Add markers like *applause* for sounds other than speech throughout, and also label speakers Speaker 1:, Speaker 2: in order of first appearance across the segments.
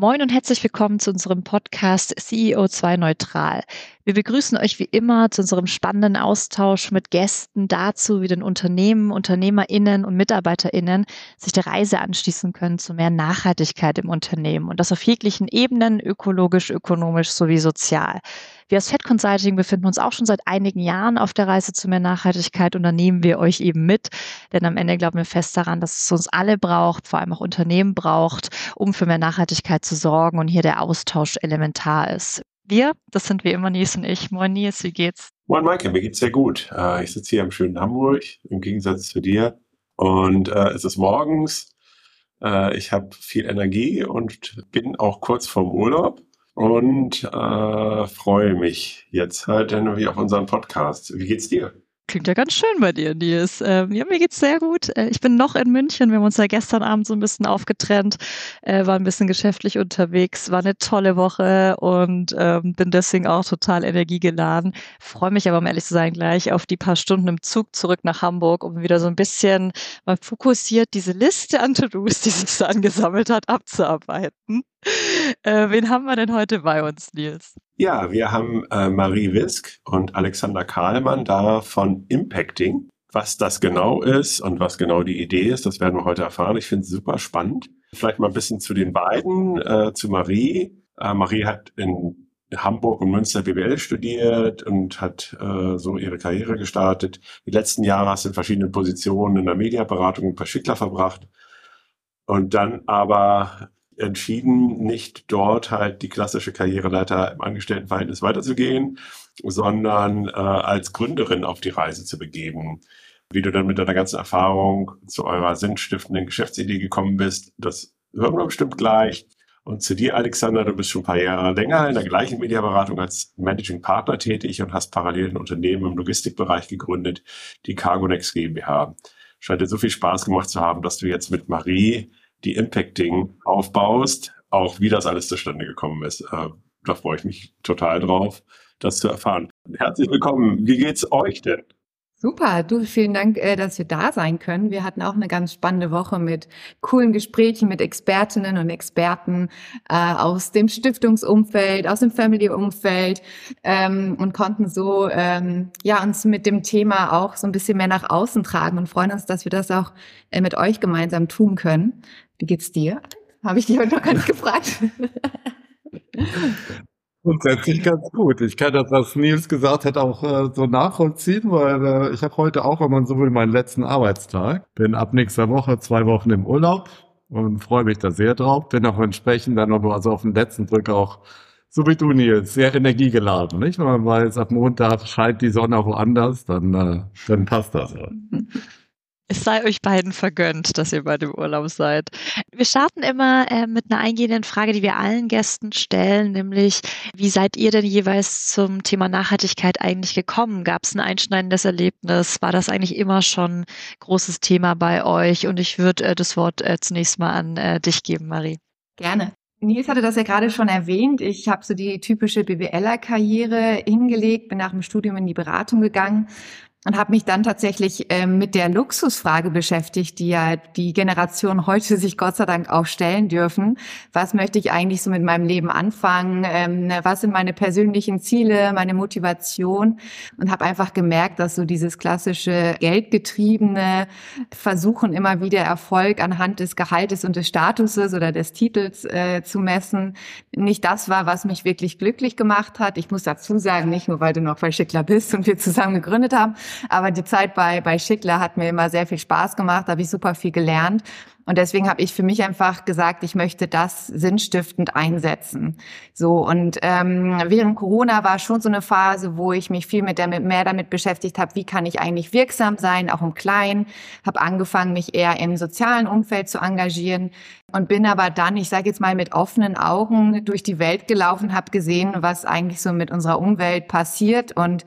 Speaker 1: Moin und herzlich willkommen zu unserem Podcast CEO2 Neutral. Wir begrüßen euch wie immer zu unserem spannenden Austausch mit Gästen dazu, wie den Unternehmen, UnternehmerInnen und MitarbeiterInnen sich der Reise anschließen können zu mehr Nachhaltigkeit im Unternehmen und das auf jeglichen Ebenen, ökologisch, ökonomisch sowie sozial. Wir als Fed Consulting befinden uns auch schon seit einigen Jahren auf der Reise zu mehr Nachhaltigkeit und da nehmen wir euch eben mit, denn am Ende glauben wir fest daran, dass es uns alle braucht, vor allem auch Unternehmen braucht, um für mehr Nachhaltigkeit zu sorgen und hier der Austausch elementar ist. Wir, das sind wie immer Nils und ich. Moin Nils, wie geht's?
Speaker 2: Moin Maike, mir geht's sehr gut. Äh, ich sitze hier im schönen Hamburg, im Gegensatz zu dir. Und äh, es ist morgens. Äh, ich habe viel Energie und bin auch kurz vorm Urlaub und äh, freue mich jetzt halt irgendwie auf unseren Podcast. Wie geht's dir?
Speaker 1: Klingt ja ganz schön bei dir, Nils. Ähm, ja, mir geht's sehr gut. Äh, ich bin noch in München. Wir haben uns ja gestern Abend so ein bisschen aufgetrennt, äh, war ein bisschen geschäftlich unterwegs, war eine tolle Woche und ähm, bin deswegen auch total energiegeladen. Freue mich aber, um ehrlich zu sein, gleich auf die paar Stunden im Zug zurück nach Hamburg, um wieder so ein bisschen mal fokussiert diese Liste an To-Dos, die sich so angesammelt hat, abzuarbeiten. Äh, wen haben wir denn heute bei uns, Nils?
Speaker 2: Ja, wir haben äh, Marie Wisk und Alexander Kahlmann da von Impacting. Was das genau ist und was genau die Idee ist, das werden wir heute erfahren. Ich finde es super spannend. Vielleicht mal ein bisschen zu den beiden, äh, zu Marie. Äh, Marie hat in Hamburg und Münster BWL studiert und hat äh, so ihre Karriere gestartet. Die letzten Jahre hast du in verschiedenen Positionen in der Mediaberatung bei Schickler verbracht und dann aber entschieden, nicht dort halt die klassische Karriereleiter im Angestelltenverhältnis weiterzugehen, sondern äh, als Gründerin auf die Reise zu begeben. Wie du dann mit deiner ganzen Erfahrung zu eurer sinnstiftenden Geschäftsidee gekommen bist, das hören wir bestimmt gleich. Und zu dir, Alexander, du bist schon ein paar Jahre länger in der gleichen Mediaberatung als Managing Partner tätig und hast parallel ein Unternehmen im Logistikbereich gegründet, die Cargonex GmbH. Scheint dir so viel Spaß gemacht zu haben, dass du jetzt mit Marie die Impacting aufbaust, auch wie das alles zustande gekommen ist. Äh, da freue ich mich total drauf, das zu erfahren. Herzlich willkommen. Wie geht's euch denn?
Speaker 3: Super, du, vielen Dank, äh, dass wir da sein können. Wir hatten auch eine ganz spannende Woche mit coolen Gesprächen mit Expertinnen und Experten äh, aus dem Stiftungsumfeld, aus dem Family-Umfeld ähm, und konnten so ähm, ja uns mit dem Thema auch so ein bisschen mehr nach außen tragen und freuen uns, dass wir das auch äh, mit euch gemeinsam tun können. Wie geht's dir? Habe ich dich heute noch gar nicht gefragt. *laughs*
Speaker 4: Grundsätzlich ganz gut. Ich kann das, was Nils gesagt hat, auch äh, so nachvollziehen, weil äh, ich habe heute auch, wenn man so will, meinen letzten Arbeitstag. Bin ab nächster Woche zwei Wochen im Urlaub und freue mich da sehr drauf. Bin auch entsprechend dann noch also auf den letzten Drück auch, so wie du, Nils, sehr energiegeladen, nicht? Weil man weiß, ab Montag scheint die Sonne woanders, dann, äh, dann passt das. *laughs*
Speaker 1: Es sei euch beiden vergönnt, dass ihr bei dem Urlaub seid. Wir starten immer äh, mit einer eingehenden Frage, die wir allen Gästen stellen, nämlich, wie seid ihr denn jeweils zum Thema Nachhaltigkeit eigentlich gekommen? Gab es ein einschneidendes Erlebnis? War das eigentlich immer schon großes Thema bei euch? Und ich würde äh, das Wort äh, zunächst mal an äh, dich geben, Marie.
Speaker 3: Gerne. Nils hatte das ja gerade schon erwähnt. Ich habe so die typische BWLer-Karriere hingelegt, bin nach dem Studium in die Beratung gegangen und habe mich dann tatsächlich ähm, mit der Luxusfrage beschäftigt, die ja die Generation heute sich Gott sei Dank auch stellen dürfen. Was möchte ich eigentlich so mit meinem Leben anfangen? Ähm, ne, was sind meine persönlichen Ziele, meine Motivation? Und habe einfach gemerkt, dass so dieses klassische geldgetriebene Versuchen immer wieder Erfolg anhand des Gehaltes und des Statuses oder des Titels äh, zu messen, nicht das war, was mich wirklich glücklich gemacht hat. Ich muss dazu sagen, nicht nur weil du noch bei bist und wir zusammen gegründet haben, aber die Zeit bei, bei Schickler hat mir immer sehr viel Spaß gemacht, da habe ich super viel gelernt. Und deswegen habe ich für mich einfach gesagt, ich möchte das sinnstiftend einsetzen. So und ähm, während Corona war schon so eine Phase, wo ich mich viel mit damit, mehr damit beschäftigt habe, wie kann ich eigentlich wirksam sein, auch im Kleinen. Habe angefangen, mich eher im sozialen Umfeld zu engagieren und bin aber dann, ich sage jetzt mal mit offenen Augen durch die Welt gelaufen, habe gesehen, was eigentlich so mit unserer Umwelt passiert und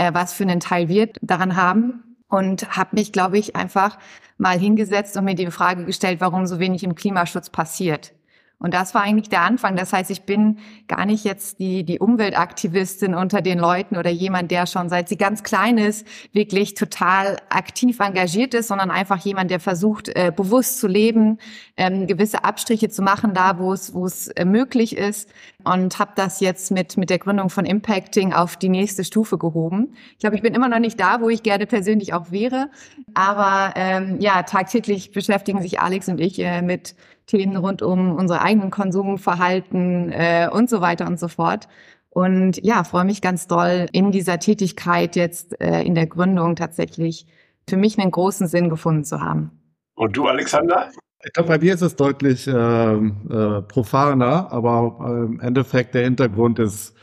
Speaker 3: äh, was für einen Teil wir daran haben. Und habe mich, glaube ich, einfach mal hingesetzt und mir die Frage gestellt, warum so wenig im Klimaschutz passiert. Und das war eigentlich der Anfang. Das heißt, ich bin gar nicht jetzt die, die Umweltaktivistin unter den Leuten oder jemand, der schon seit sie ganz klein ist, wirklich total aktiv engagiert ist, sondern einfach jemand, der versucht, äh, bewusst zu leben, ähm, gewisse Abstriche zu machen, da wo es, wo es äh, möglich ist. Und habe das jetzt mit, mit der Gründung von Impacting auf die nächste Stufe gehoben. Ich glaube, ich bin immer noch nicht da, wo ich gerne persönlich auch wäre. Aber ähm, ja, tagtäglich beschäftigen sich Alex und ich äh, mit Themen rund um unser eigenen Konsumverhalten äh, und so weiter und so fort. Und ja, freue mich ganz doll, in dieser Tätigkeit jetzt äh, in der Gründung tatsächlich für mich einen großen Sinn gefunden zu haben.
Speaker 2: Und du, Alexander?
Speaker 4: Ich glaube, bei mir ist es deutlich äh, äh, profaner, aber äh, im Endeffekt der Hintergrund ist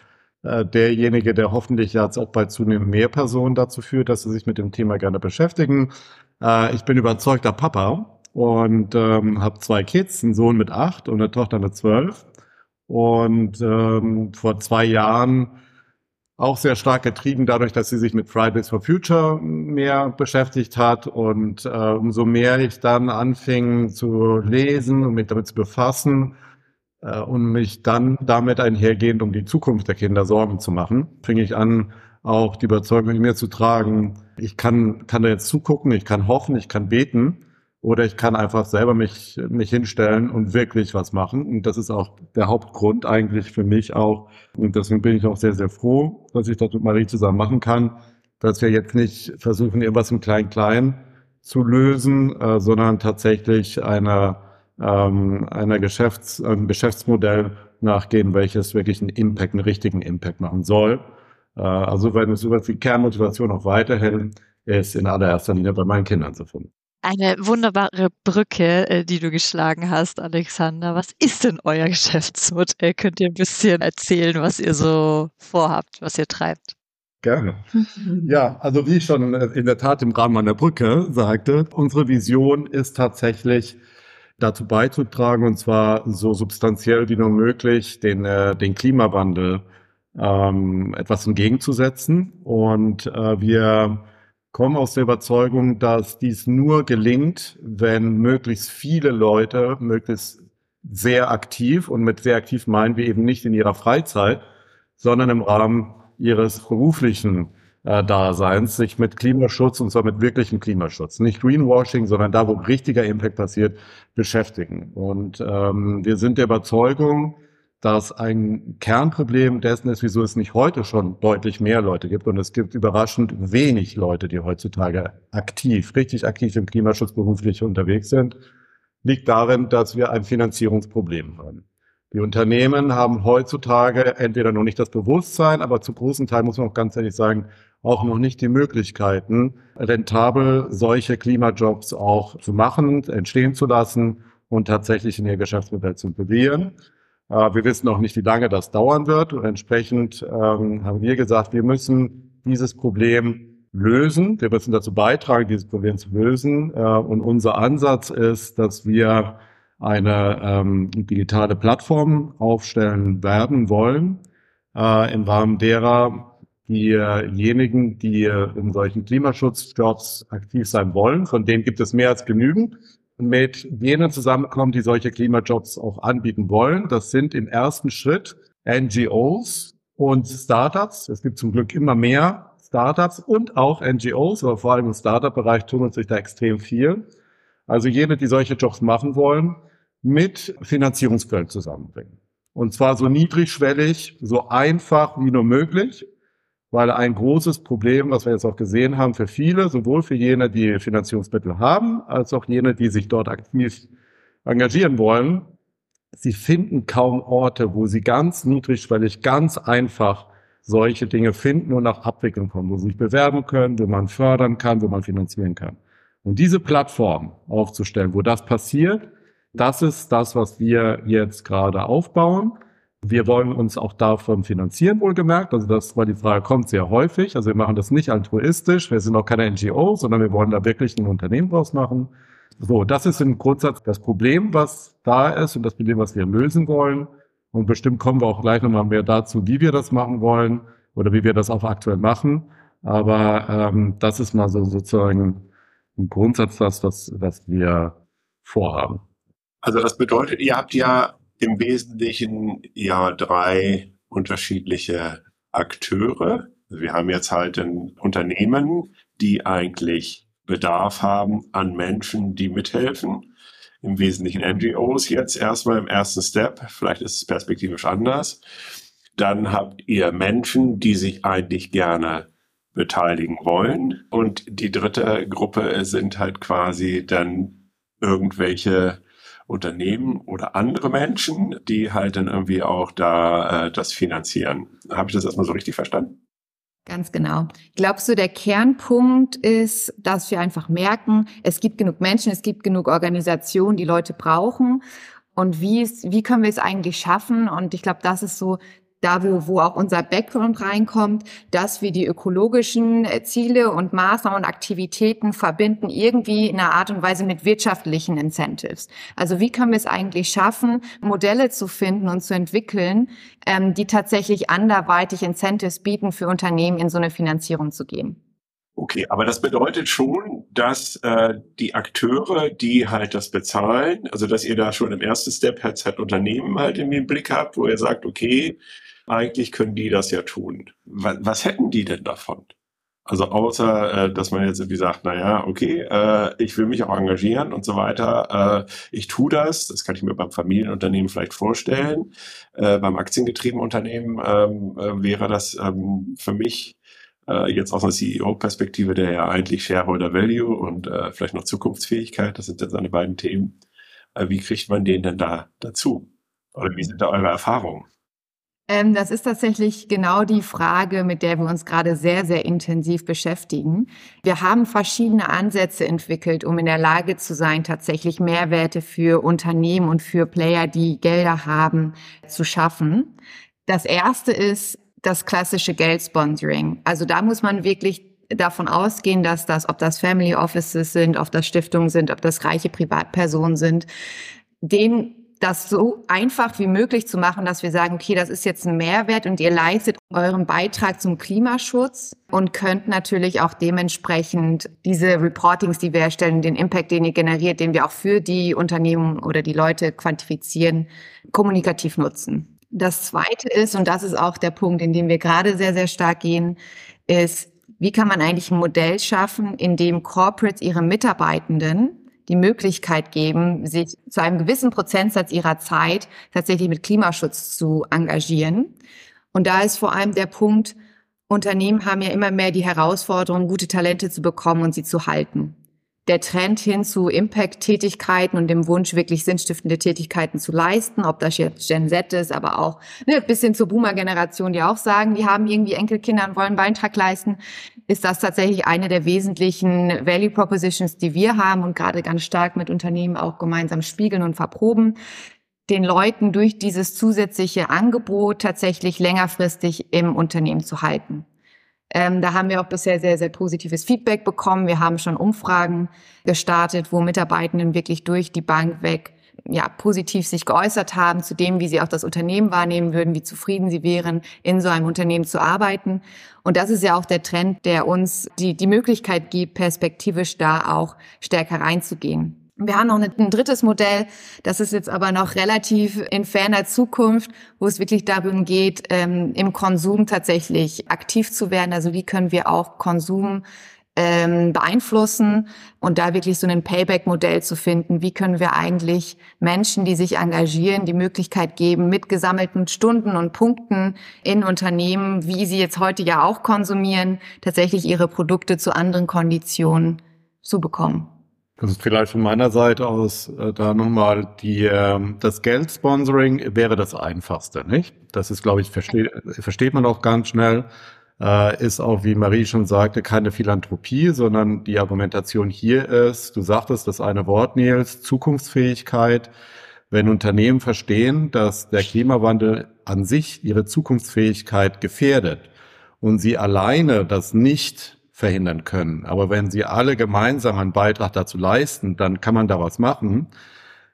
Speaker 4: äh, derjenige, der hoffentlich jetzt auch bei zunehmend mehr Personen dazu führt, dass sie sich mit dem Thema gerne beschäftigen. Äh, ich bin überzeugter Papa und ähm, habe zwei Kids, einen Sohn mit acht und eine Tochter mit zwölf. Und ähm, vor zwei Jahren auch sehr stark getrieben dadurch, dass sie sich mit Fridays for Future mehr beschäftigt hat. Und äh, umso mehr ich dann anfing zu lesen und mich damit zu befassen äh, und mich dann damit einhergehend um die Zukunft der Kinder Sorgen zu machen, fing ich an, auch die Überzeugung in mir zu tragen, ich kann, kann da jetzt zugucken, ich kann hoffen, ich kann beten oder ich kann einfach selber mich, mich hinstellen und wirklich was machen. Und das ist auch der Hauptgrund eigentlich für mich auch. Und deswegen bin ich auch sehr, sehr froh, dass ich das mit Marie zusammen machen kann, dass wir jetzt nicht versuchen, irgendwas im Klein-Klein zu lösen, äh, sondern tatsächlich einer, ähm, einer Geschäfts-, einem Geschäftsmodell nachgehen, welches wirklich einen Impact, einen richtigen Impact machen soll. Äh, also wenn es über die Kernmotivation auch weiterhin ist, in allererster Linie bei meinen Kindern zu finden.
Speaker 1: Eine wunderbare Brücke, äh, die du geschlagen hast, Alexander. Was ist denn euer Geschäftsmodell? Könnt ihr ein bisschen erzählen, was ihr so vorhabt, was ihr treibt?
Speaker 4: Gerne. *laughs* Ja, also wie ich schon in der Tat im Rahmen meiner Brücke sagte, unsere Vision ist tatsächlich dazu beizutragen, und zwar so substanziell wie nur möglich, den, äh, den Klimawandel ähm, etwas entgegenzusetzen. Und äh, wir komme aus der Überzeugung, dass dies nur gelingt, wenn möglichst viele Leute möglichst sehr aktiv und mit sehr aktiv meinen wir eben nicht in ihrer Freizeit, sondern im Rahmen ihres beruflichen äh, Daseins sich mit Klimaschutz und zwar mit wirklichem Klimaschutz, nicht Greenwashing, sondern da, wo richtiger Impact passiert, beschäftigen. Und ähm, wir sind der Überzeugung, dass ein Kernproblem dessen ist, wieso es nicht heute schon deutlich mehr Leute gibt. Und es gibt überraschend wenig Leute, die heutzutage aktiv, richtig aktiv im Klimaschutz beruflich unterwegs sind, liegt darin, dass wir ein Finanzierungsproblem haben. Die Unternehmen haben heutzutage entweder noch nicht das Bewusstsein, aber zu großen Teil muss man auch ganz ehrlich sagen, auch noch nicht die Möglichkeiten, rentabel solche Klimajobs auch zu machen, entstehen zu lassen und tatsächlich in ihr Geschäftsmodell zu integrieren. Wir wissen auch nicht, wie lange das dauern wird. Und entsprechend ähm, haben wir gesagt, wir müssen dieses Problem lösen. Wir müssen dazu beitragen, dieses Problem zu lösen. Äh, und unser Ansatz ist, dass wir eine ähm, digitale Plattform aufstellen werden wollen, äh, im Rahmen derer diejenigen, die in solchen Klimaschutzjobs aktiv sein wollen, von denen gibt es mehr als genügend, mit jenen zusammenkommen, die solche Klimajobs auch anbieten wollen. Das sind im ersten Schritt NGOs und Startups. Es gibt zum Glück immer mehr Startups und auch NGOs, aber vor allem im Startup-Bereich tun sich da extrem viel. Also jene, die solche Jobs machen wollen, mit Finanzierungsquellen zusammenbringen. Und zwar so niedrigschwellig, so einfach wie nur möglich weil ein großes Problem, was wir jetzt auch gesehen haben, für viele, sowohl für jene, die Finanzierungsmittel haben, als auch jene, die sich dort aktiv engagieren wollen, sie finden kaum Orte, wo sie ganz niedrigschwellig, ganz einfach solche Dinge finden und auch abwickeln können, wo sie sich bewerben können, wo man fördern kann, wo man finanzieren kann. Und diese Plattform aufzustellen, wo das passiert, das ist das, was wir jetzt gerade aufbauen. Wir wollen uns auch davon finanzieren, wohlgemerkt. Also das, weil die Frage kommt sehr häufig. Also wir machen das nicht altruistisch. Wir sind auch keine NGO, sondern wir wollen da wirklich ein Unternehmen draus machen. So, das ist im Grundsatz das Problem, was da ist und das Problem, was wir lösen wollen. Und bestimmt kommen wir auch gleich nochmal mehr dazu, wie wir das machen wollen oder wie wir das auch aktuell machen. Aber ähm, das ist mal so sozusagen im Grundsatz das, was, was wir vorhaben.
Speaker 2: Also das bedeutet, ihr habt ja im Wesentlichen ja drei unterschiedliche Akteure. Also wir haben jetzt halt ein Unternehmen, die eigentlich Bedarf haben an Menschen, die mithelfen. Im Wesentlichen NGOs jetzt erstmal im ersten Step. Vielleicht ist es perspektivisch anders. Dann habt ihr Menschen, die sich eigentlich gerne beteiligen wollen. Und die dritte Gruppe sind halt quasi dann irgendwelche Unternehmen oder andere Menschen, die halt dann irgendwie auch da äh, das finanzieren. Habe ich das erstmal so richtig verstanden?
Speaker 3: Ganz genau. Glaubst du, der Kernpunkt ist, dass wir einfach merken, es gibt genug Menschen, es gibt genug Organisationen, die Leute brauchen. Und wie, ist, wie können wir es eigentlich schaffen? Und ich glaube, das ist so da wo, wo auch unser Background reinkommt, dass wir die ökologischen äh, Ziele und Maßnahmen und Aktivitäten verbinden, irgendwie in einer Art und Weise mit wirtschaftlichen Incentives. Also wie können wir es eigentlich schaffen, Modelle zu finden und zu entwickeln, ähm, die tatsächlich anderweitig Incentives bieten, für Unternehmen in so eine Finanzierung zu gehen?
Speaker 2: Okay, aber das bedeutet schon, dass äh, die Akteure, die halt das bezahlen, also dass ihr da schon im ersten Step halt, halt Unternehmen halt in den Blick habt, wo ihr sagt, okay, eigentlich können die das ja tun. Was, was hätten die denn davon? Also außer, äh, dass man jetzt irgendwie sagt, na ja, okay, äh, ich will mich auch engagieren und so weiter. Äh, ich tue das. Das kann ich mir beim Familienunternehmen vielleicht vorstellen. Äh, beim aktiengetriebenen Unternehmen ähm, äh, wäre das ähm, für mich äh, jetzt aus einer CEO-Perspektive, der ja eigentlich Shareholder Value und äh, vielleicht noch Zukunftsfähigkeit, das sind jetzt seine beiden Themen. Äh, wie kriegt man den denn da dazu? Oder wie sind da eure Erfahrungen?
Speaker 3: Ähm, das ist tatsächlich genau die Frage, mit der wir uns gerade sehr, sehr intensiv beschäftigen. Wir haben verschiedene Ansätze entwickelt, um in der Lage zu sein, tatsächlich Mehrwerte für Unternehmen und für Player, die Gelder haben, zu schaffen. Das erste ist das klassische Geldsponsoring. Also da muss man wirklich davon ausgehen, dass das, ob das Family Offices sind, ob das Stiftungen sind, ob das reiche Privatpersonen sind, denen das so einfach wie möglich zu machen, dass wir sagen, okay, das ist jetzt ein Mehrwert und ihr leistet euren Beitrag zum Klimaschutz und könnt natürlich auch dementsprechend diese Reportings, die wir erstellen, den Impact, den ihr generiert, den wir auch für die Unternehmen oder die Leute quantifizieren, kommunikativ nutzen. Das zweite ist, und das ist auch der Punkt, in dem wir gerade sehr, sehr stark gehen, ist, wie kann man eigentlich ein Modell schaffen, in dem Corporates ihre Mitarbeitenden die Möglichkeit geben, sich zu einem gewissen Prozentsatz ihrer Zeit tatsächlich mit Klimaschutz zu engagieren. Und da ist vor allem der Punkt, Unternehmen haben ja immer mehr die Herausforderung, gute Talente zu bekommen und sie zu halten der Trend hin zu Impact-Tätigkeiten und dem Wunsch, wirklich sinnstiftende Tätigkeiten zu leisten, ob das jetzt Gen Z ist, aber auch ne, bis hin zur Boomer-Generation, die auch sagen, die haben irgendwie Enkelkinder und wollen Beitrag leisten, ist das tatsächlich eine der wesentlichen Value Propositions, die wir haben und gerade ganz stark mit Unternehmen auch gemeinsam spiegeln und verproben den Leuten durch dieses zusätzliche Angebot tatsächlich längerfristig im Unternehmen zu halten. Ähm, da haben wir auch bisher sehr, sehr positives Feedback bekommen. Wir haben schon Umfragen gestartet, wo Mitarbeitenden wirklich durch die Bank weg ja, positiv sich geäußert haben zu dem, wie sie auch das Unternehmen wahrnehmen würden, wie zufrieden sie wären, in so einem Unternehmen zu arbeiten. Und das ist ja auch der Trend, der uns die, die Möglichkeit gibt, perspektivisch da auch stärker reinzugehen. Wir haben noch ein drittes Modell, das ist jetzt aber noch relativ in ferner Zukunft, wo es wirklich darum geht, ähm, im Konsum tatsächlich aktiv zu werden. Also wie können wir auch Konsum ähm, beeinflussen und da wirklich so ein Payback-Modell zu finden. Wie können wir eigentlich Menschen, die sich engagieren, die Möglichkeit geben, mit gesammelten Stunden und Punkten in Unternehmen, wie sie jetzt heute ja auch konsumieren, tatsächlich ihre Produkte zu anderen Konditionen zu bekommen.
Speaker 4: Das ist vielleicht von meiner Seite aus äh, da nochmal die, äh, das Geldsponsoring wäre das einfachste, nicht? Das ist, glaube ich, versteht, versteht man auch ganz schnell. Äh, ist auch, wie Marie schon sagte, keine Philanthropie, sondern die Argumentation hier ist, du sagtest das eine Wort, Nils, Zukunftsfähigkeit. Wenn Unternehmen verstehen, dass der Klimawandel an sich ihre Zukunftsfähigkeit gefährdet und sie alleine das nicht verhindern können. Aber wenn sie alle gemeinsam einen Beitrag dazu leisten, dann kann man da was machen.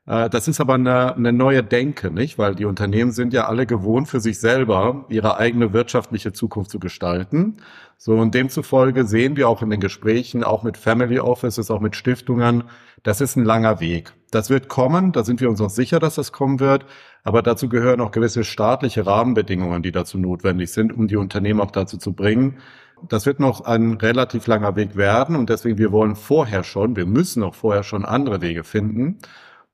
Speaker 4: Äh, das ist aber eine, eine neue Denke, nicht? Weil die Unternehmen sind ja alle gewohnt, für sich selber ihre eigene wirtschaftliche Zukunft zu gestalten. So, und demzufolge sehen wir auch in den Gesprächen, auch mit Family Offices, auch mit Stiftungen, das ist ein langer Weg. Das wird kommen, da sind wir uns auch sicher, dass das kommen wird. Aber dazu gehören auch gewisse staatliche Rahmenbedingungen, die dazu notwendig sind, um die Unternehmen auch dazu zu bringen. Das wird noch ein relativ langer Weg werden und deswegen wir wollen vorher schon, wir müssen auch vorher schon andere Wege finden.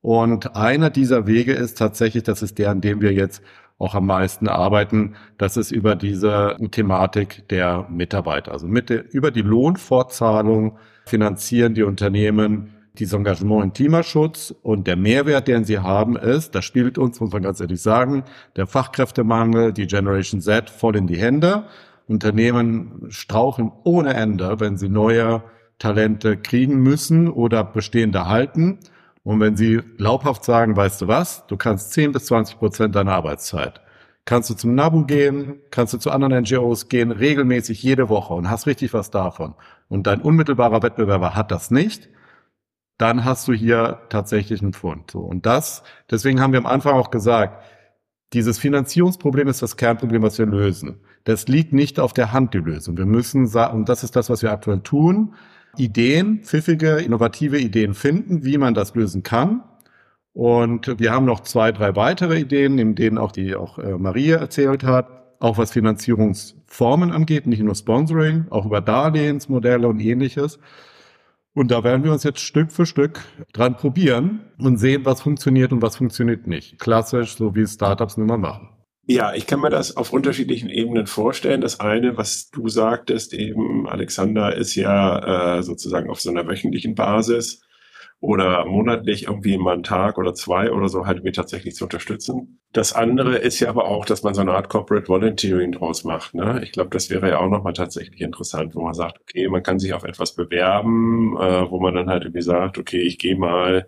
Speaker 4: Und einer dieser Wege ist tatsächlich, das ist der, an dem wir jetzt auch am meisten arbeiten, das ist über diese Thematik der Mitarbeiter. Also mit der, über die Lohnfortzahlung finanzieren die Unternehmen dieses Engagement im Klimaschutz und der Mehrwert, den sie haben, ist, das spielt uns, muss man ganz ehrlich sagen, der Fachkräftemangel, die Generation Z voll in die Hände. Unternehmen strauchen ohne Ende, wenn sie neue Talente kriegen müssen oder bestehende halten. Und wenn sie glaubhaft sagen, weißt du was, du kannst 10 bis 20 Prozent deiner Arbeitszeit, kannst du zum NABU gehen, kannst du zu anderen NGOs gehen, regelmäßig jede Woche und hast richtig was davon. Und dein unmittelbarer Wettbewerber hat das nicht, dann hast du hier tatsächlich einen Fund. So. Und das, deswegen haben wir am Anfang auch gesagt, dieses Finanzierungsproblem ist das Kernproblem, was wir lösen. Das liegt nicht auf der Hand, die Lösung. Wir müssen und das ist das, was wir aktuell tun, Ideen, pfiffige, innovative Ideen finden, wie man das lösen kann. Und wir haben noch zwei, drei weitere Ideen, in denen auch die auch äh, Maria erzählt hat, auch was Finanzierungsformen angeht, nicht nur Sponsoring, auch über Darlehensmodelle und ähnliches. Und da werden wir uns jetzt Stück für Stück dran probieren und sehen, was funktioniert und was funktioniert nicht. Klassisch, so wie Startups nun mal machen.
Speaker 2: Ja, ich kann mir das auf unterschiedlichen Ebenen vorstellen. Das eine, was du sagtest, eben Alexander, ist ja äh, sozusagen auf so einer wöchentlichen Basis oder monatlich irgendwie mal einen Tag oder zwei oder so halt mir tatsächlich zu unterstützen. Das andere ist ja aber auch, dass man so eine Art Corporate Volunteering draus macht. Ne? Ich glaube, das wäre ja auch nochmal tatsächlich interessant, wo man sagt, okay, man kann sich auf etwas bewerben, äh, wo man dann halt irgendwie sagt, okay, ich gehe mal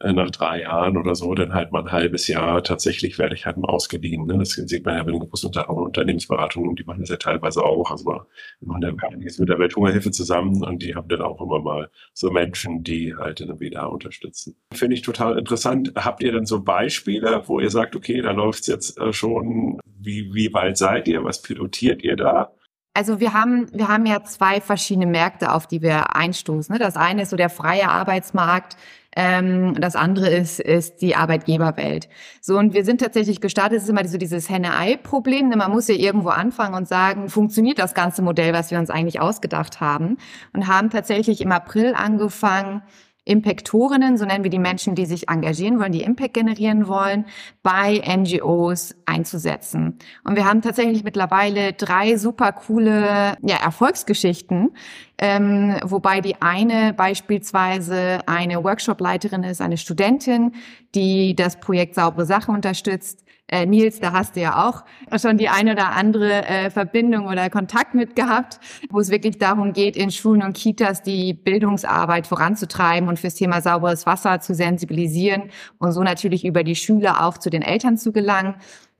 Speaker 2: nach drei Jahren oder so, dann halt mal ein halbes Jahr tatsächlich werde ich halt mal ausgeliehen. Ne? Das sieht man ja bei den großen Unternehmensberatungen, die machen das ja teilweise auch. Also wir machen da einiges mit der Welthungerhilfe zusammen und die haben dann auch immer mal so Menschen, die halt irgendwie da unterstützen. Finde ich total interessant. Habt ihr dann so Beispiele, wo ihr sagt, okay, da läuft's jetzt äh, schon, wie, wie weit seid ihr, was pilotiert ihr da?
Speaker 3: Also wir haben, wir haben ja zwei verschiedene Märkte, auf die wir einstoßen. Ne? Das eine ist so der freie Arbeitsmarkt, ähm, das andere ist, ist die Arbeitgeberwelt. So, und wir sind tatsächlich gestartet, es ist immer so dieses Henne-Ei-Problem. Man muss ja irgendwo anfangen und sagen, funktioniert das ganze Modell, was wir uns eigentlich ausgedacht haben? Und haben tatsächlich im April angefangen, Impactorinnen, so nennen wir die Menschen, die sich engagieren wollen, die Impact generieren wollen, bei NGOs einzusetzen. Und wir haben tatsächlich mittlerweile drei super coole ja, Erfolgsgeschichten, ähm, wobei die eine beispielsweise eine Workshopleiterin ist, eine Studentin, die das Projekt Saubere Sache unterstützt. Äh, Nils, da hast du ja auch schon die eine oder andere äh, Verbindung oder Kontakt mit gehabt, wo es wirklich darum geht, in Schulen und Kitas die Bildungsarbeit voranzutreiben und fürs Thema sauberes Wasser zu sensibilisieren und so natürlich über die Schüler auch zu den Eltern zu gelangen.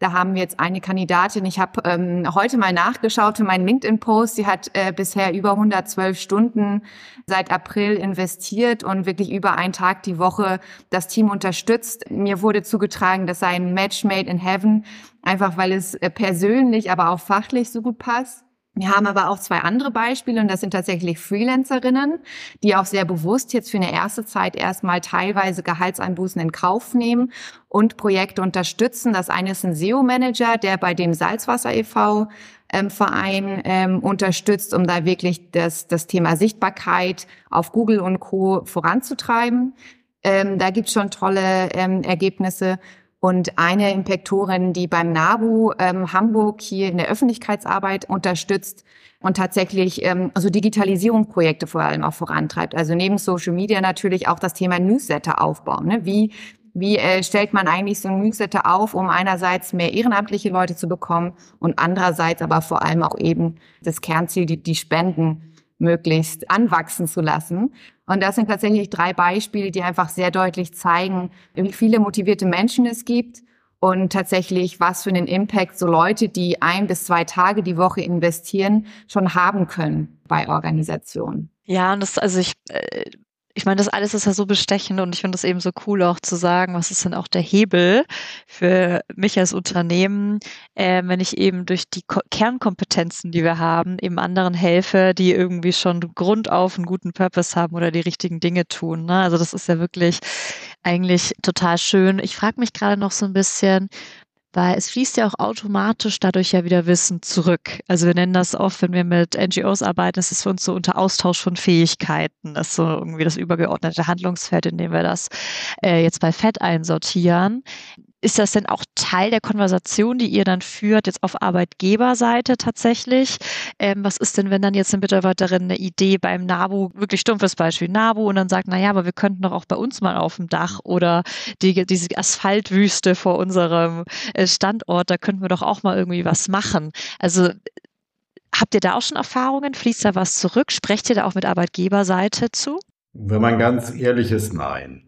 Speaker 3: Da haben wir jetzt eine Kandidatin. Ich habe ähm, heute mal nachgeschaut für meinen LinkedIn-Post. Sie hat äh, bisher über 112 Stunden seit April investiert und wirklich über einen Tag die Woche das Team unterstützt. Mir wurde zugetragen, das sei ein Match made in heaven, einfach weil es äh, persönlich, aber auch fachlich so gut passt. Wir haben aber auch zwei andere Beispiele und das sind tatsächlich Freelancerinnen, die auch sehr bewusst jetzt für eine erste Zeit erstmal teilweise Gehaltseinbußen in Kauf nehmen und Projekte unterstützen. Das eine ist ein SEO-Manager, der bei dem Salzwasser e.V. Ähm, Verein ähm, unterstützt, um da wirklich das, das Thema Sichtbarkeit auf Google und Co. voranzutreiben. Ähm, da gibt's schon tolle ähm, Ergebnisse und eine Impektorin, die beim NABU ähm, Hamburg hier in der Öffentlichkeitsarbeit unterstützt und tatsächlich ähm, also Digitalisierungsprojekte vor allem auch vorantreibt. Also neben Social Media natürlich auch das Thema Newsletter aufbauen. Ne? Wie wie äh, stellt man eigentlich so ein Newsletter auf, um einerseits mehr ehrenamtliche Leute zu bekommen und andererseits aber vor allem auch eben das Kernziel, die, die Spenden möglichst anwachsen zu lassen. Und das sind tatsächlich drei Beispiele, die einfach sehr deutlich zeigen, wie viele motivierte Menschen es gibt und tatsächlich, was für einen Impact so Leute, die ein bis zwei Tage die Woche investieren, schon haben können bei Organisationen.
Speaker 1: Ja, und das, also ich, äh, ich meine, das alles ist ja so bestechend und ich finde es eben so cool auch zu sagen, was ist denn auch der Hebel für mich als Unternehmen, äh, wenn ich eben durch die Ko Kernkompetenzen, die wir haben, eben anderen helfe, die irgendwie schon grundauf einen guten Purpose haben oder die richtigen Dinge tun. Ne? Also das ist ja wirklich eigentlich total schön. Ich frage mich gerade noch so ein bisschen, weil es fließt ja auch automatisch dadurch ja wieder Wissen zurück. Also wir nennen das oft, wenn wir mit NGOs arbeiten, das ist für uns so unter Austausch von Fähigkeiten. Das ist so irgendwie das übergeordnete Handlungsfeld, in dem wir das äh, jetzt bei FED einsortieren. Ist das denn auch Teil der Konversation, die ihr dann führt, jetzt auf Arbeitgeberseite tatsächlich? Ähm, was ist denn, wenn dann jetzt eine Mitarbeiterin eine Idee beim NABU, wirklich stumpfes Beispiel NABU, und dann sagt, na ja, aber wir könnten doch auch bei uns mal auf dem Dach oder die, diese Asphaltwüste vor unserem äh, Standort, da könnten wir doch auch mal irgendwie was machen. Also habt ihr da auch schon Erfahrungen? Fließt da was zurück? Sprecht ihr da auch mit Arbeitgeberseite zu?
Speaker 4: Wenn man ganz ehrlich ist, nein.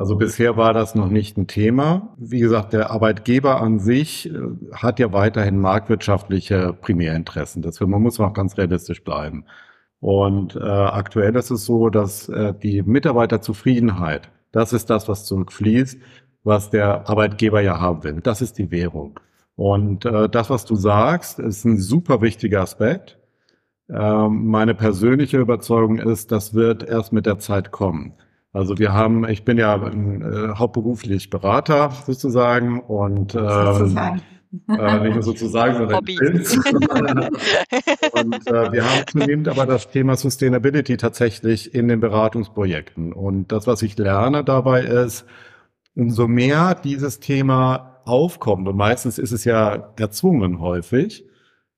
Speaker 4: Also bisher war das noch nicht ein Thema. Wie gesagt, der Arbeitgeber an sich äh, hat ja weiterhin marktwirtschaftliche Primärinteressen. Deswegen man muss auch ganz realistisch bleiben. Und äh, aktuell ist es so, dass äh, die Mitarbeiterzufriedenheit, das ist das, was zurückfließt, was der Arbeitgeber ja haben will. Das ist die Währung. Und äh, das, was du sagst, ist ein super wichtiger Aspekt. Ähm, meine persönliche Überzeugung ist, das wird erst mit der Zeit kommen. Also wir haben, ich bin ja äh, hauptberuflich Berater sozusagen und ähm, äh, nicht nur sozusagen, sondern Hobby. *laughs* und äh, wir haben zunehmend aber das Thema Sustainability tatsächlich in den Beratungsprojekten. Und das, was ich lerne dabei ist, umso mehr dieses Thema aufkommt, und meistens ist es ja erzwungen häufig,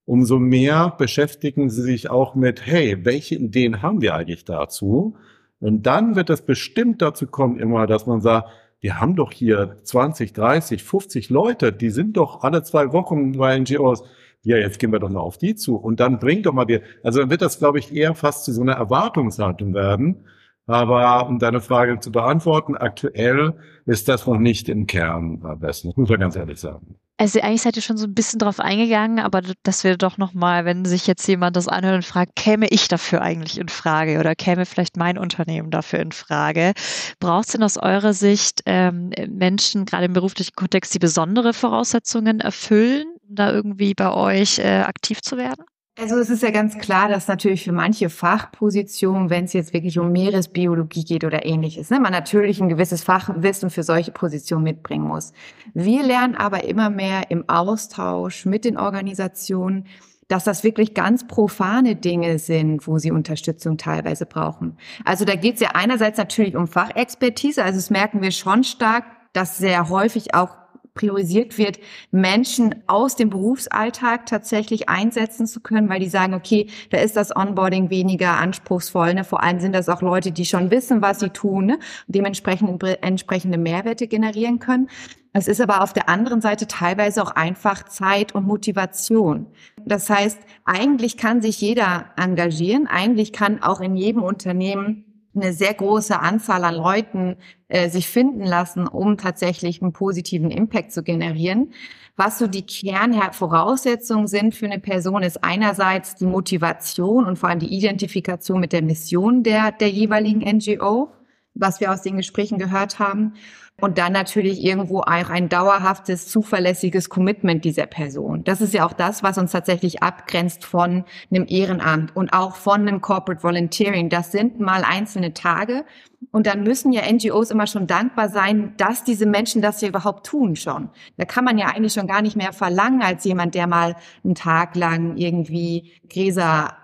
Speaker 4: umso mehr beschäftigen sie sich auch mit, hey, welche Ideen haben wir eigentlich dazu? Und dann wird es bestimmt dazu kommen immer, dass man sagt, wir haben doch hier 20, 30, 50 Leute, die sind doch alle zwei Wochen bei NGOs. Ja, jetzt gehen wir doch mal auf die zu. Und dann bringt doch mal dir, also dann wird das, glaube ich, eher fast zu so einer Erwartungshaltung werden. Aber um deine Frage zu beantworten, aktuell ist das noch nicht im Kern am besten, muss man ganz ehrlich sagen.
Speaker 1: Also eigentlich seid ihr schon so ein bisschen drauf eingegangen, aber das wäre doch nochmal, wenn sich jetzt jemand das anhört und fragt, käme ich dafür eigentlich in Frage oder käme vielleicht mein Unternehmen dafür in Frage? Braucht es denn aus eurer Sicht ähm, Menschen, gerade im beruflichen Kontext, die besondere Voraussetzungen erfüllen, da irgendwie bei euch äh, aktiv zu werden?
Speaker 3: Also es ist ja ganz klar, dass natürlich für manche Fachpositionen, wenn es jetzt wirklich um Meeresbiologie geht oder ähnliches, ne, man natürlich ein gewisses Fachwissen für solche Positionen mitbringen muss. Wir lernen aber immer mehr im Austausch mit den Organisationen, dass das wirklich ganz profane Dinge sind, wo sie Unterstützung teilweise brauchen. Also da geht es ja einerseits natürlich um Fachexpertise, also das merken wir schon stark, dass sehr häufig auch priorisiert wird, Menschen aus dem Berufsalltag tatsächlich einsetzen zu können, weil die sagen, okay, da ist das Onboarding weniger anspruchsvoll. Ne? Vor allem sind das auch Leute, die schon wissen, was sie tun ne? und dementsprechend entsprechende Mehrwerte generieren können. Es ist aber auf der anderen Seite teilweise auch einfach Zeit und Motivation. Das heißt, eigentlich kann sich jeder engagieren, eigentlich kann auch in jedem Unternehmen eine sehr große Anzahl an Leuten äh, sich finden lassen, um tatsächlich einen positiven Impact zu generieren. Was so die Kernvoraussetzungen sind für eine Person, ist einerseits die Motivation und vor allem die Identifikation mit der Mission der, der jeweiligen NGO, was wir aus den Gesprächen gehört haben und dann natürlich irgendwo auch ein dauerhaftes, zuverlässiges Commitment dieser Person. Das ist ja auch das, was uns tatsächlich abgrenzt von einem Ehrenamt und auch von einem Corporate Volunteering. Das sind mal einzelne Tage. Und dann müssen ja NGOs immer schon dankbar sein, dass diese Menschen das hier überhaupt tun schon. Da kann man ja eigentlich schon gar nicht mehr verlangen als jemand, der mal einen Tag lang irgendwie Gräser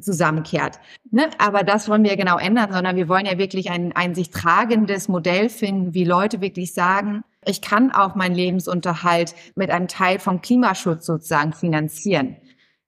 Speaker 3: zusammenkehrt. Ne? Aber das wollen wir genau ändern, sondern wir wollen ja wirklich ein, ein sich tragendes Modell finden, wie Leute wirklich sagen, ich kann auch meinen Lebensunterhalt mit einem Teil vom Klimaschutz sozusagen finanzieren.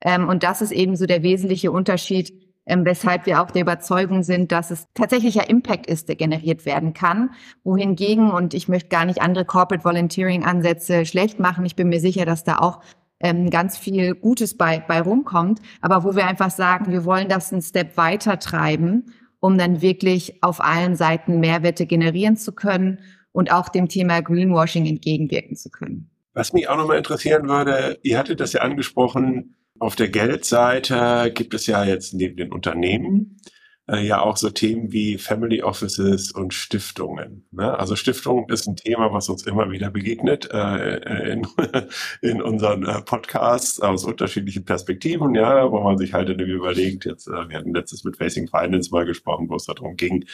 Speaker 3: Ähm, und das ist eben so der wesentliche Unterschied, ähm, weshalb wir auch der Überzeugung sind, dass es tatsächlicher Impact ist, der generiert werden kann. Wohingegen, und ich möchte gar nicht andere Corporate Volunteering Ansätze schlecht machen, ich bin mir sicher, dass da auch ähm, ganz viel Gutes bei, bei rumkommt, aber wo wir einfach sagen, wir wollen das einen Step weiter treiben, um dann wirklich auf allen Seiten Mehrwerte generieren zu können und auch dem Thema Greenwashing entgegenwirken zu können.
Speaker 2: Was mich auch nochmal interessieren würde, ihr hattet das ja angesprochen, auf der Geldseite gibt es ja jetzt neben den Unternehmen äh, ja auch so Themen wie Family Offices und Stiftungen. Ne? Also Stiftungen ist ein Thema, was uns immer wieder begegnet äh, in, *laughs* in unseren äh, Podcasts aus unterschiedlichen Perspektiven, ja, wo man sich halt irgendwie überlegt, jetzt, äh, wir hatten letztes mit Facing Finance mal gesprochen, wo es darum ging,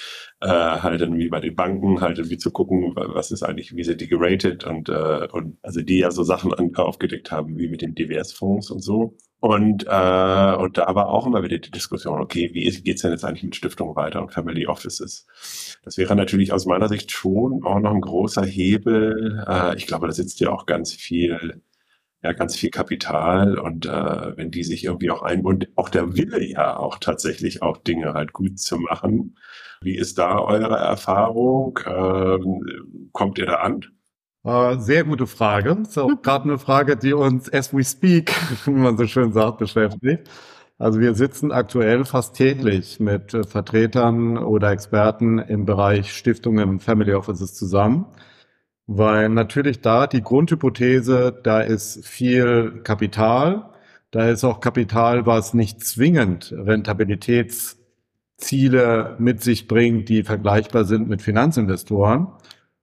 Speaker 2: äh, halt irgendwie bei den Banken halt irgendwie zu gucken, was ist eigentlich, wie sind die geratet und, äh, und also die ja so Sachen an, aufgedeckt haben, wie mit den DWS-Fonds und so. Und, äh, und da war auch immer wieder die Diskussion, okay, wie geht's denn jetzt eigentlich mit Stiftungen weiter und Family Offices? Das wäre natürlich aus meiner Sicht schon auch noch ein großer Hebel. Äh, ich glaube, da sitzt ja auch ganz viel, ja, ganz viel Kapital und äh, wenn die sich irgendwie auch ein und auch der Wille ja auch tatsächlich auch Dinge halt gut zu machen. Wie ist da eure Erfahrung? Ähm, kommt ihr da an?
Speaker 4: Äh, sehr gute Frage. Das ist auch gerade eine Frage, die uns as we speak, *laughs* wie man so schön sagt, beschäftigt. Also wir sitzen aktuell fast täglich mit äh, Vertretern oder Experten im Bereich Stiftungen und Family Offices zusammen, weil natürlich da die Grundhypothese, da ist viel Kapital, da ist auch Kapital, was nicht zwingend Rentabilitätsziele mit sich bringt, die vergleichbar sind mit Finanzinvestoren.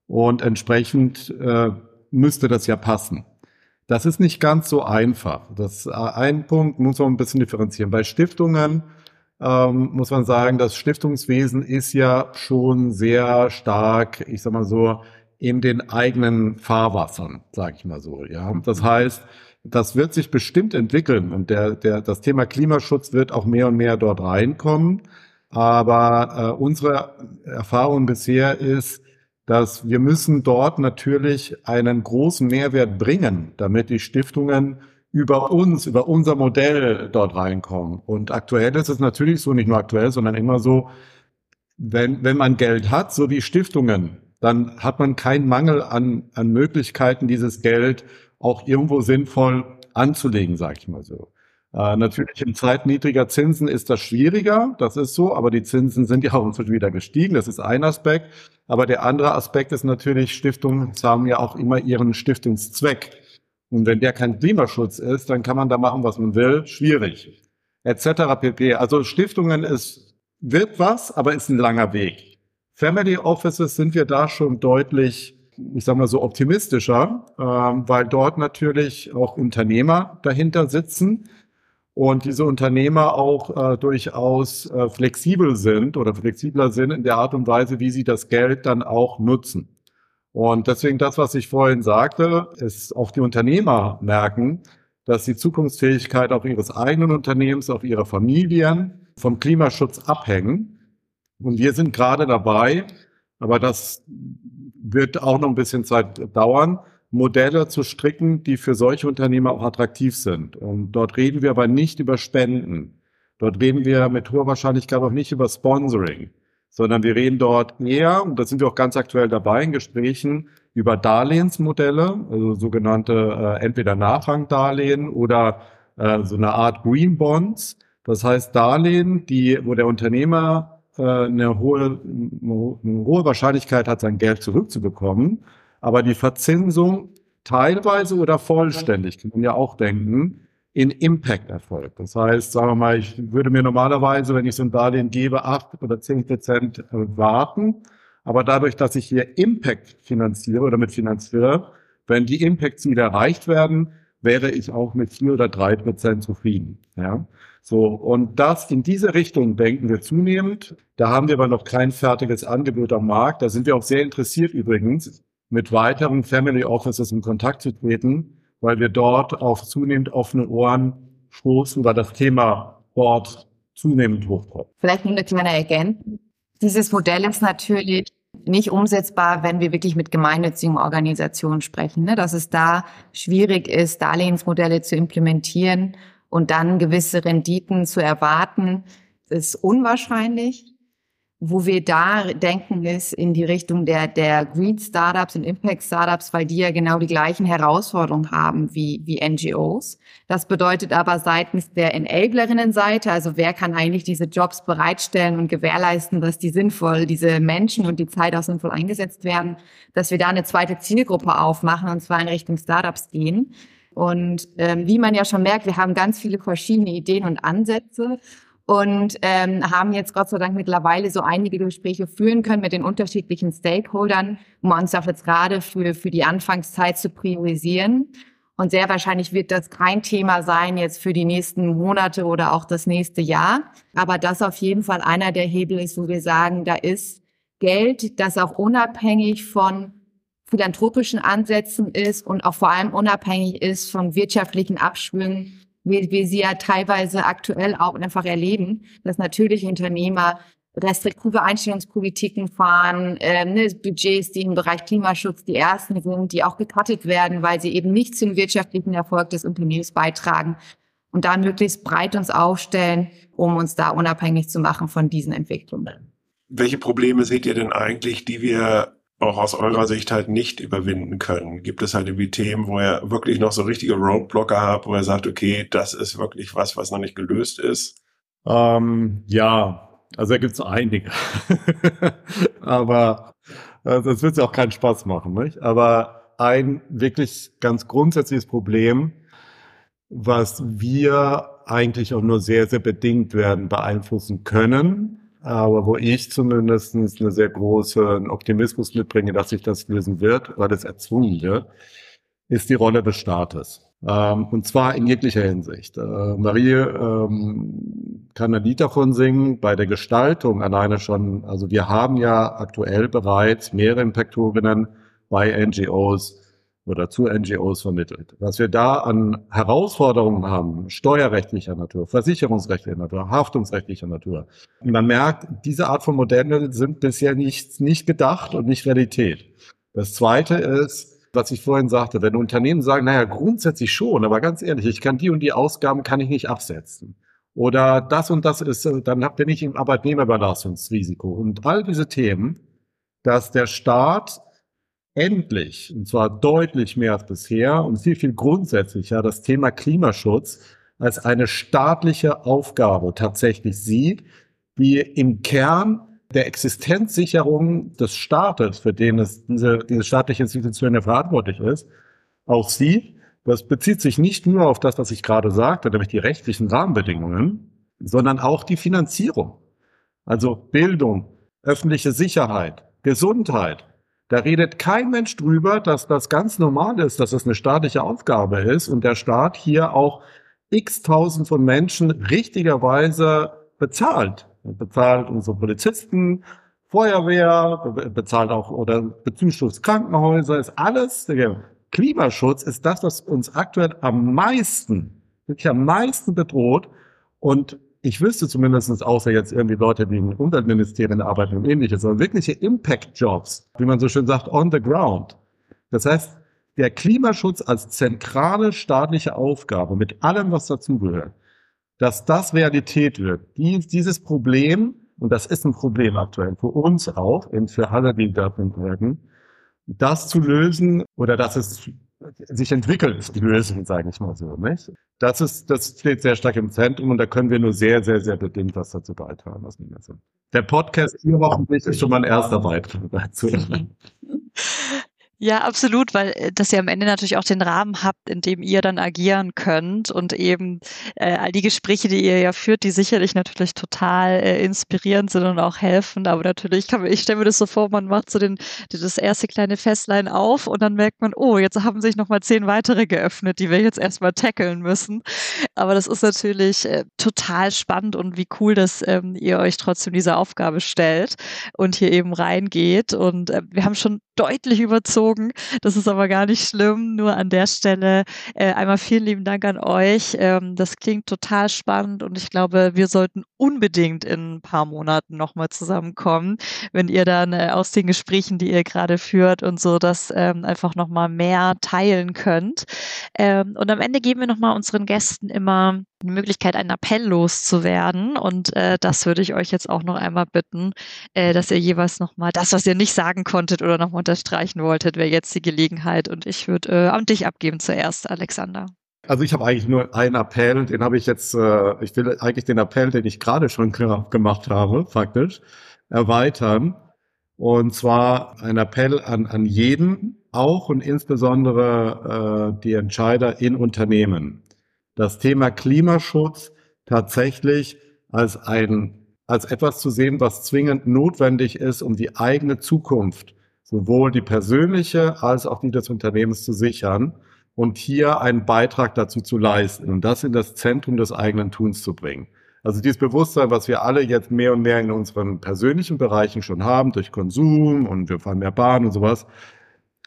Speaker 4: Und entsprechend äh, müsste das ja passen. Das ist nicht ganz so einfach. Das äh, ein Punkt muss man ein bisschen differenzieren. Bei Stiftungen ähm, muss man sagen, das Stiftungswesen ist ja schon sehr stark, ich sag mal so, in den eigenen Fahrwassern, sage ich mal so. Ja, das heißt, das wird sich bestimmt entwickeln und der, der, das Thema Klimaschutz wird auch mehr und mehr dort reinkommen. Aber äh, unsere Erfahrung bisher ist, dass wir müssen dort natürlich einen großen Mehrwert bringen, damit die Stiftungen über uns, über unser Modell dort reinkommen. Und aktuell ist es natürlich so, nicht nur aktuell, sondern immer so, wenn, wenn man Geld hat, so wie Stiftungen, dann hat man keinen Mangel an, an Möglichkeiten, dieses Geld auch irgendwo sinnvoll anzulegen, sage ich mal so. Äh, natürlich in Zeiten niedriger Zinsen ist das schwieriger, das ist so, aber die Zinsen sind ja auch inzwischen wieder gestiegen, das ist ein Aspekt. Aber der andere Aspekt ist natürlich, Stiftungen haben ja auch immer ihren Stiftungszweck. Und wenn der kein Klimaschutz ist, dann kann man da machen, was man will, schwierig. Etc. pp. Also Stiftungen ist, wird was, aber ist ein langer Weg. Family Offices sind wir da schon deutlich, ich sag mal so optimistischer, ähm, weil dort natürlich auch Unternehmer dahinter sitzen und diese Unternehmer auch äh, durchaus äh, flexibel sind oder flexibler sind in der Art und Weise, wie sie das Geld dann auch nutzen. Und deswegen das, was ich vorhin sagte, ist auch die Unternehmer merken, dass die Zukunftsfähigkeit auch ihres eigenen Unternehmens, auch ihrer Familien vom Klimaschutz abhängen. Und wir sind gerade dabei, aber das wird auch noch ein bisschen Zeit dauern, Modelle zu stricken, die für solche Unternehmer auch attraktiv sind. Und dort reden wir aber nicht über Spenden. Dort reden wir mit hoher Wahrscheinlichkeit auch nicht über Sponsoring, sondern wir reden dort eher, und da sind wir auch ganz aktuell dabei in Gesprächen, über Darlehensmodelle, also sogenannte äh, entweder Nachrangdarlehen oder äh, so eine Art Green Bonds. Das heißt Darlehen, die, wo der Unternehmer äh, eine, hohe, eine hohe Wahrscheinlichkeit hat, sein Geld zurückzubekommen aber die Verzinsung teilweise oder vollständig, kann man ja auch denken, in Impact erfolgt. Das heißt, sagen wir mal, ich würde mir normalerweise, wenn ich so ein Darlehen gebe, acht oder zehn Prozent warten. Aber dadurch, dass ich hier Impact finanziere oder mitfinanziere, wenn die Impact-Ziele erreicht werden, wäre ich auch mit vier oder drei Prozent zufrieden. Ja, so und das in diese Richtung denken wir zunehmend. Da haben wir aber noch kein fertiges Angebot am Markt. Da sind wir auch sehr interessiert übrigens mit weiteren Family Offices in Kontakt zu treten, weil wir dort auf zunehmend offene Ohren stoßen, weil das Thema Sport zunehmend hochkommt.
Speaker 3: Vielleicht nur eine kleine Ergänzung. Dieses Modell ist natürlich nicht umsetzbar, wenn wir wirklich mit gemeinnützigen Organisationen sprechen. Ne? Dass es da schwierig ist, Darlehensmodelle zu implementieren und dann gewisse Renditen zu erwarten, ist unwahrscheinlich. Wo wir da denken, ist in die Richtung der, der Green Startups und Impact Startups, weil die ja genau die gleichen Herausforderungen haben wie, wie NGOs. Das bedeutet aber seitens der Enablerinnen-Seite, also wer kann eigentlich diese Jobs bereitstellen und gewährleisten, dass die sinnvoll, diese Menschen und die Zeit auch sinnvoll eingesetzt werden, dass wir da eine zweite Zielgruppe aufmachen und zwar in Richtung Startups gehen. Und ähm, wie man ja schon merkt, wir haben ganz viele verschiedene Ideen und Ansätze. Und ähm, haben jetzt Gott sei Dank mittlerweile so einige Gespräche führen können mit den unterschiedlichen Stakeholdern, um uns auch jetzt gerade für, für die Anfangszeit zu priorisieren. Und sehr wahrscheinlich wird das kein Thema sein jetzt für die nächsten Monate oder auch das nächste Jahr. Aber das auf jeden Fall einer der Hebel ist, wo wir sagen, da ist Geld, das auch unabhängig von philanthropischen Ansätzen ist und auch vor allem unabhängig ist von wirtschaftlichen Abschwüngen, wie wir sie ja teilweise aktuell auch einfach erleben, dass natürlich Unternehmer restriktive Einstellungspolitiken fahren, äh, ne, Budgets, die im Bereich Klimaschutz die ersten sind, die auch gecuttet werden, weil sie eben nicht zum wirtschaftlichen Erfolg des Unternehmens beitragen und da möglichst breit uns aufstellen, um uns da unabhängig zu machen von diesen Entwicklungen.
Speaker 2: Welche Probleme seht ihr denn eigentlich, die wir auch aus eurer Sicht halt nicht überwinden können? Gibt es halt irgendwie Themen, wo ihr wirklich noch so richtige Roadblocker habt, wo ihr sagt, okay, das ist wirklich was, was noch nicht gelöst ist?
Speaker 4: Ähm, ja, also da gibt es einige. *laughs* Aber äh, das wird ja auch keinen Spaß machen. Nicht? Aber ein wirklich ganz grundsätzliches Problem, was wir eigentlich auch nur sehr, sehr bedingt werden beeinflussen können, aber wo ich zumindest eine sehr großen Optimismus mitbringe, dass sich das lösen wird, weil es erzwungen wird, ist die Rolle des Staates. Ähm, und zwar in jeglicher Hinsicht. Äh, Marie ähm, kann ein Lied davon singen, bei der Gestaltung alleine schon, also wir haben ja aktuell bereits mehrere Impactorinnen bei NGOs, oder zu NGOs vermittelt. Was wir da an Herausforderungen haben, steuerrechtlicher Natur, versicherungsrechtlicher Natur, haftungsrechtlicher Natur. Man merkt, diese Art von Modellen sind bisher nicht, nicht gedacht und nicht Realität. Das Zweite ist, was ich vorhin sagte, wenn Unternehmen sagen, naja, grundsätzlich schon, aber ganz ehrlich, ich kann die und die Ausgaben kann ich nicht absetzen. Oder das und das ist, dann bin ich im Arbeitnehmerbelastungsrisiko. Und all diese Themen, dass der Staat endlich, und zwar deutlich mehr als bisher und viel, viel grundsätzlicher, das Thema Klimaschutz als eine staatliche Aufgabe tatsächlich sieht, die im Kern der Existenzsicherung des Staates, für den es diese, diese staatliche Institution ja verantwortlich ist, auch sieht. Das bezieht sich nicht nur auf das, was ich gerade sagte, nämlich die rechtlichen Rahmenbedingungen, sondern auch die Finanzierung. Also Bildung, öffentliche Sicherheit, Gesundheit, da redet kein Mensch drüber, dass das ganz normal ist, dass das eine staatliche Aufgabe ist und der Staat hier auch x tausend von Menschen richtigerweise bezahlt. Bezahlt unsere Polizisten, Feuerwehr, bezahlt auch oder bezuschusst Krankenhäuser, ist alles. Klimaschutz ist das, was uns aktuell am meisten, wirklich am meisten bedroht. Und ich wüsste zumindest, außer jetzt irgendwie Leute, die in Umweltministerien arbeiten und ähnliches, sondern wirkliche Impact-Jobs, wie man so schön sagt, on the ground. Das heißt, der Klimaschutz als zentrale staatliche Aufgabe mit allem, was dazugehört, dass das Realität wird. Dies, dieses Problem, und das ist ein Problem aktuell für uns auch und für alle, die da wirken, das zu lösen oder dass es sich entwickelt, die Lösung, sage ich mal so. Nicht? Das ist, das steht sehr stark im Zentrum und da können wir nur sehr, sehr, sehr bedingt was dazu beitragen. Was wir sind. Der Podcast vier Wochen ist schon mal ein erster Beitrag dazu. *laughs*
Speaker 1: Ja, absolut, weil äh, das ihr am Ende natürlich auch den Rahmen habt, in dem ihr dann agieren könnt und eben äh, all die Gespräche, die ihr ja führt, die sicherlich natürlich total äh, inspirierend sind und auch helfen. Aber natürlich kann ich stelle mir das so vor, man macht so den, das erste kleine Festlein auf und dann merkt man, oh, jetzt haben sich noch mal zehn weitere geöffnet, die wir jetzt erstmal tackeln müssen. Aber das ist natürlich äh, total spannend und wie cool, dass ähm, ihr euch trotzdem diese Aufgabe stellt und hier eben reingeht. Und äh, wir haben schon deutlich überzogen. Das ist aber gar nicht schlimm. Nur an der Stelle äh, einmal vielen lieben Dank an euch. Ähm, das klingt total spannend und ich glaube, wir sollten unbedingt in ein paar Monaten nochmal zusammenkommen, wenn ihr dann äh, aus den Gesprächen, die ihr gerade führt und so, das ähm, einfach nochmal mehr teilen könnt. Ähm, und am Ende geben wir nochmal unseren Gästen immer die Möglichkeit, einen Appell loszuwerden. Und äh, das würde ich euch jetzt auch noch einmal bitten, äh, dass ihr jeweils nochmal das, was ihr nicht sagen konntet oder nochmal unterstreichen wolltet, wäre jetzt die Gelegenheit. Und ich würde äh, an dich abgeben zuerst, Alexander.
Speaker 4: Also ich habe eigentlich nur einen Appell, den habe ich jetzt, äh, ich will eigentlich den Appell, den ich gerade schon gemacht habe, faktisch, erweitern. Und zwar ein Appell an, an jeden, auch und insbesondere äh, die Entscheider in Unternehmen das Thema Klimaschutz tatsächlich als ein, als etwas zu sehen, was zwingend notwendig ist, um die eigene Zukunft, sowohl die persönliche als auch die des Unternehmens zu sichern und hier einen Beitrag dazu zu leisten und das in das Zentrum des eigenen Tuns zu bringen. Also dieses Bewusstsein, was wir alle jetzt mehr und mehr in unseren persönlichen Bereichen schon haben, durch Konsum und wir fahren mehr Bahn und sowas.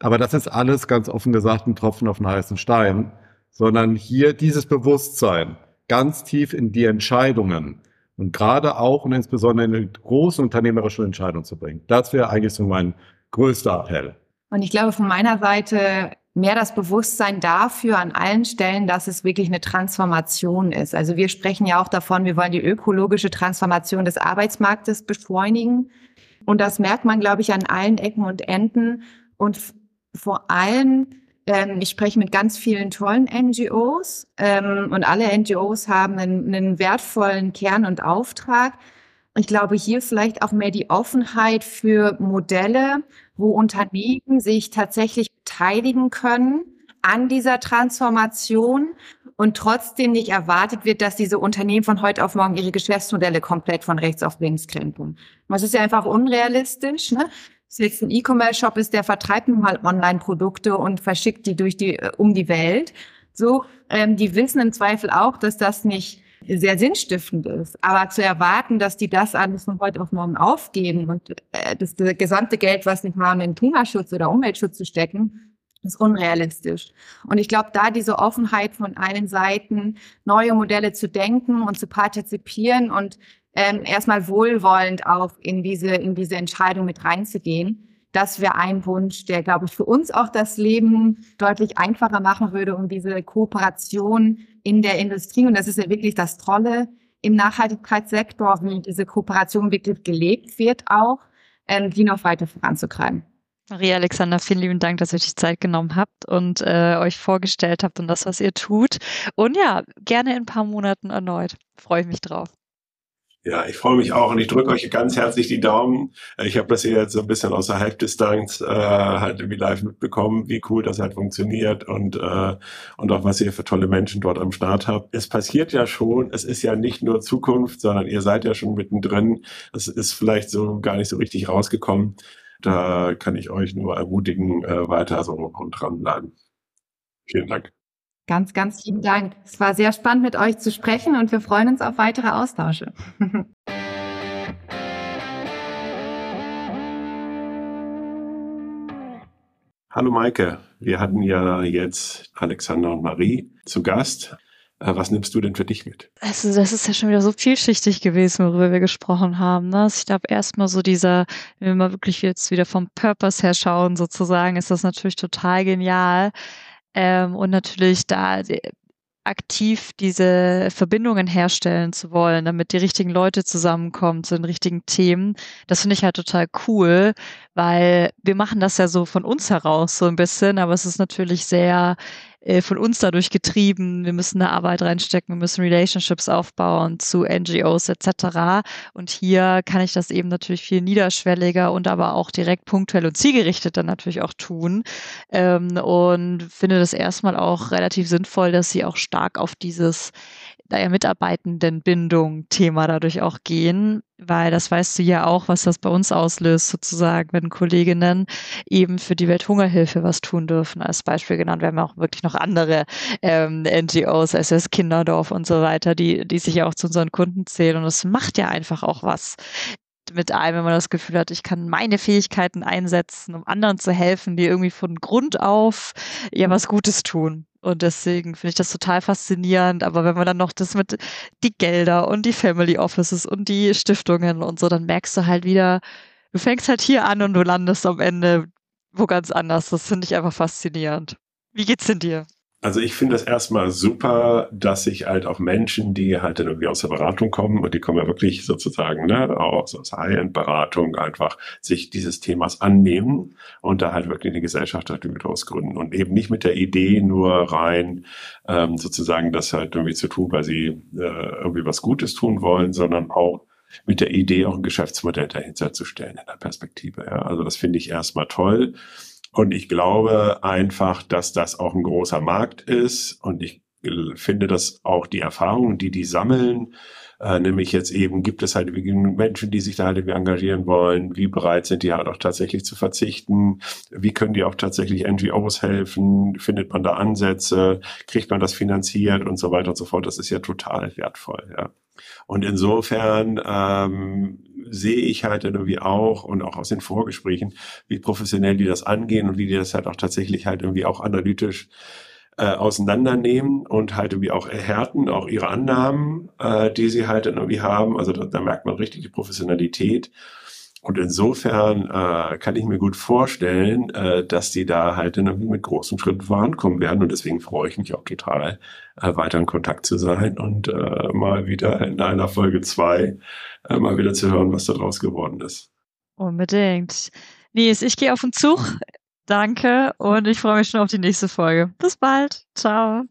Speaker 4: Aber das ist alles ganz offen gesagt ein Tropfen auf den heißen Stein, sondern hier dieses Bewusstsein ganz tief in die Entscheidungen und gerade auch und insbesondere in die großen unternehmerischen Entscheidungen zu bringen. Das wäre eigentlich so mein größter Appell.
Speaker 3: Und ich glaube, von meiner Seite mehr das Bewusstsein dafür an allen Stellen, dass es wirklich eine Transformation ist. Also wir sprechen ja auch davon, wir wollen die ökologische Transformation des Arbeitsmarktes beschleunigen. Und das merkt man, glaube ich, an allen Ecken und Enden. Und vor allem, ich spreche mit ganz vielen tollen NGOs ähm, und alle NGOs haben einen, einen wertvollen Kern und Auftrag. Ich glaube, hier vielleicht auch mehr die Offenheit für Modelle, wo Unternehmen sich tatsächlich beteiligen können an dieser Transformation und trotzdem nicht erwartet wird, dass diese Unternehmen von heute auf morgen ihre Geschäftsmodelle komplett von rechts auf links krempeln. Das ist ja einfach unrealistisch. Ne? Jetzt ein E-Commerce-Shop ist, der vertreibt nun mal Online-Produkte und verschickt die durch die äh, um die Welt. So, ähm, die wissen im Zweifel auch, dass das nicht sehr sinnstiftend ist. Aber zu erwarten, dass die das alles von heute auf morgen aufgeben und äh, das, das gesamte Geld, was nicht mal in Klimaschutz oder Umweltschutz zu stecken, ist unrealistisch. Und ich glaube, da diese Offenheit von allen Seiten, neue Modelle zu denken und zu partizipieren und ähm, erstmal wohlwollend auch in diese, in diese Entscheidung mit reinzugehen, das wäre ein Wunsch, der, glaube ich, für uns auch das Leben deutlich einfacher machen würde, um diese Kooperation in der Industrie. Und das ist ja wirklich das Tolle im Nachhaltigkeitssektor, wie diese Kooperation wirklich gelebt wird auch, ähm, die noch weiter voranzutreiben.
Speaker 1: Maria Alexander, vielen lieben Dank, dass ihr euch Zeit genommen habt und äh, euch vorgestellt habt und das, was ihr tut. Und ja, gerne in ein paar Monaten erneut. Freue ich mich drauf.
Speaker 2: Ja, ich freue mich auch und ich drücke euch ganz herzlich die Daumen. Ich habe das hier jetzt so ein bisschen aus der Halbdistanz äh, halt irgendwie live mitbekommen, wie cool das halt funktioniert und äh, und auch was ihr für tolle Menschen dort am Start habt. Es passiert ja schon, es ist ja nicht nur Zukunft, sondern ihr seid ja schon mittendrin. Es ist vielleicht so gar nicht so richtig rausgekommen. Da kann ich euch nur ermutigen, äh, weiter so und dranbleiben. Vielen Dank.
Speaker 3: Ganz, ganz lieben Dank. Es war sehr spannend, mit euch zu sprechen und wir freuen uns auf weitere Austausche. *laughs*
Speaker 2: Hallo Maike, wir hatten ja jetzt Alexander und Marie zu Gast. Äh, was nimmst du denn für dich mit?
Speaker 1: Also das ist ja schon wieder so vielschichtig gewesen, worüber wir gesprochen haben. Ne? Also ich glaube, erstmal so dieser, wenn wir mal wirklich jetzt wieder vom Purpose her schauen, sozusagen, ist das natürlich total genial ähm, und natürlich da aktiv diese Verbindungen herstellen zu wollen, damit die richtigen Leute zusammenkommen zu den richtigen Themen. Das finde ich halt total cool, weil wir machen das ja so von uns heraus so ein bisschen, aber es ist natürlich sehr äh, von uns dadurch getrieben. Wir müssen eine Arbeit reinstecken, wir müssen Relationships aufbauen zu NGOs etc. Und hier kann ich das eben natürlich viel niederschwelliger und aber auch direkt punktuell und zielgerichtet dann natürlich auch tun. Ähm, und finde das erstmal auch relativ sinnvoll, dass sie auch stark auf dieses naja, Mitarbeitendenbindung-Thema dadurch auch gehen, weil das weißt du ja auch, was das bei uns auslöst, sozusagen, wenn Kolleginnen eben für die Welthungerhilfe was tun dürfen, als Beispiel genannt. Wir haben auch wirklich noch andere ähm, NGOs, SS Kinderdorf und so weiter, die, die sich ja auch zu unseren Kunden zählen. Und das macht ja einfach auch was mit einem, wenn man das Gefühl hat, ich kann meine Fähigkeiten einsetzen, um anderen zu helfen, die irgendwie von Grund auf ja was Gutes tun. Und deswegen finde ich das total faszinierend. Aber wenn man dann noch das mit die Gelder und die Family Offices und die Stiftungen und so, dann merkst du halt wieder, du fängst halt hier an und du landest am Ende wo ganz anders. Das finde ich einfach faszinierend. Wie geht's denn dir?
Speaker 2: Also ich finde es erstmal super, dass sich halt auch Menschen, die halt dann irgendwie aus der Beratung kommen und die kommen ja wirklich sozusagen ne, aus, aus High-End-Beratung einfach sich dieses Themas annehmen und da halt wirklich eine Gesellschaft daraus gründen und eben nicht mit der Idee nur rein ähm, sozusagen das halt irgendwie zu tun, weil sie äh, irgendwie was Gutes tun wollen, sondern auch mit der Idee auch ein Geschäftsmodell dahinter zu stellen in der Perspektive. Ja. Also das finde ich erstmal toll. Und ich glaube einfach, dass das auch ein großer Markt ist. Und ich finde, dass auch die Erfahrungen, die die sammeln, äh, nämlich jetzt eben gibt es halt Menschen, die sich da halt irgendwie engagieren wollen, wie bereit sind die halt auch tatsächlich zu verzichten, wie können die auch tatsächlich NGOs helfen, findet man da Ansätze, kriegt man das finanziert und so weiter und so fort. Das ist ja total wertvoll, ja. Und insofern ähm, sehe ich halt irgendwie auch und auch aus den Vorgesprächen, wie professionell die das angehen und wie die das halt auch tatsächlich halt irgendwie auch analytisch äh, auseinandernehmen und halt irgendwie auch erhärten, auch ihre Annahmen, äh, die sie halt irgendwie haben. Also da, da merkt man richtig die Professionalität. Und insofern äh, kann ich mir gut vorstellen, äh, dass die da halt irgendwie mit großen Schritten vorankommen werden. Und deswegen freue ich mich auch total, äh, weiter in Kontakt zu sein und äh, mal wieder in einer Folge zwei äh, mal wieder zu hören, was da draus geworden ist.
Speaker 1: Unbedingt. Nies, ich gehe auf den Zug. Danke und ich freue mich schon auf die nächste Folge. Bis bald. Ciao.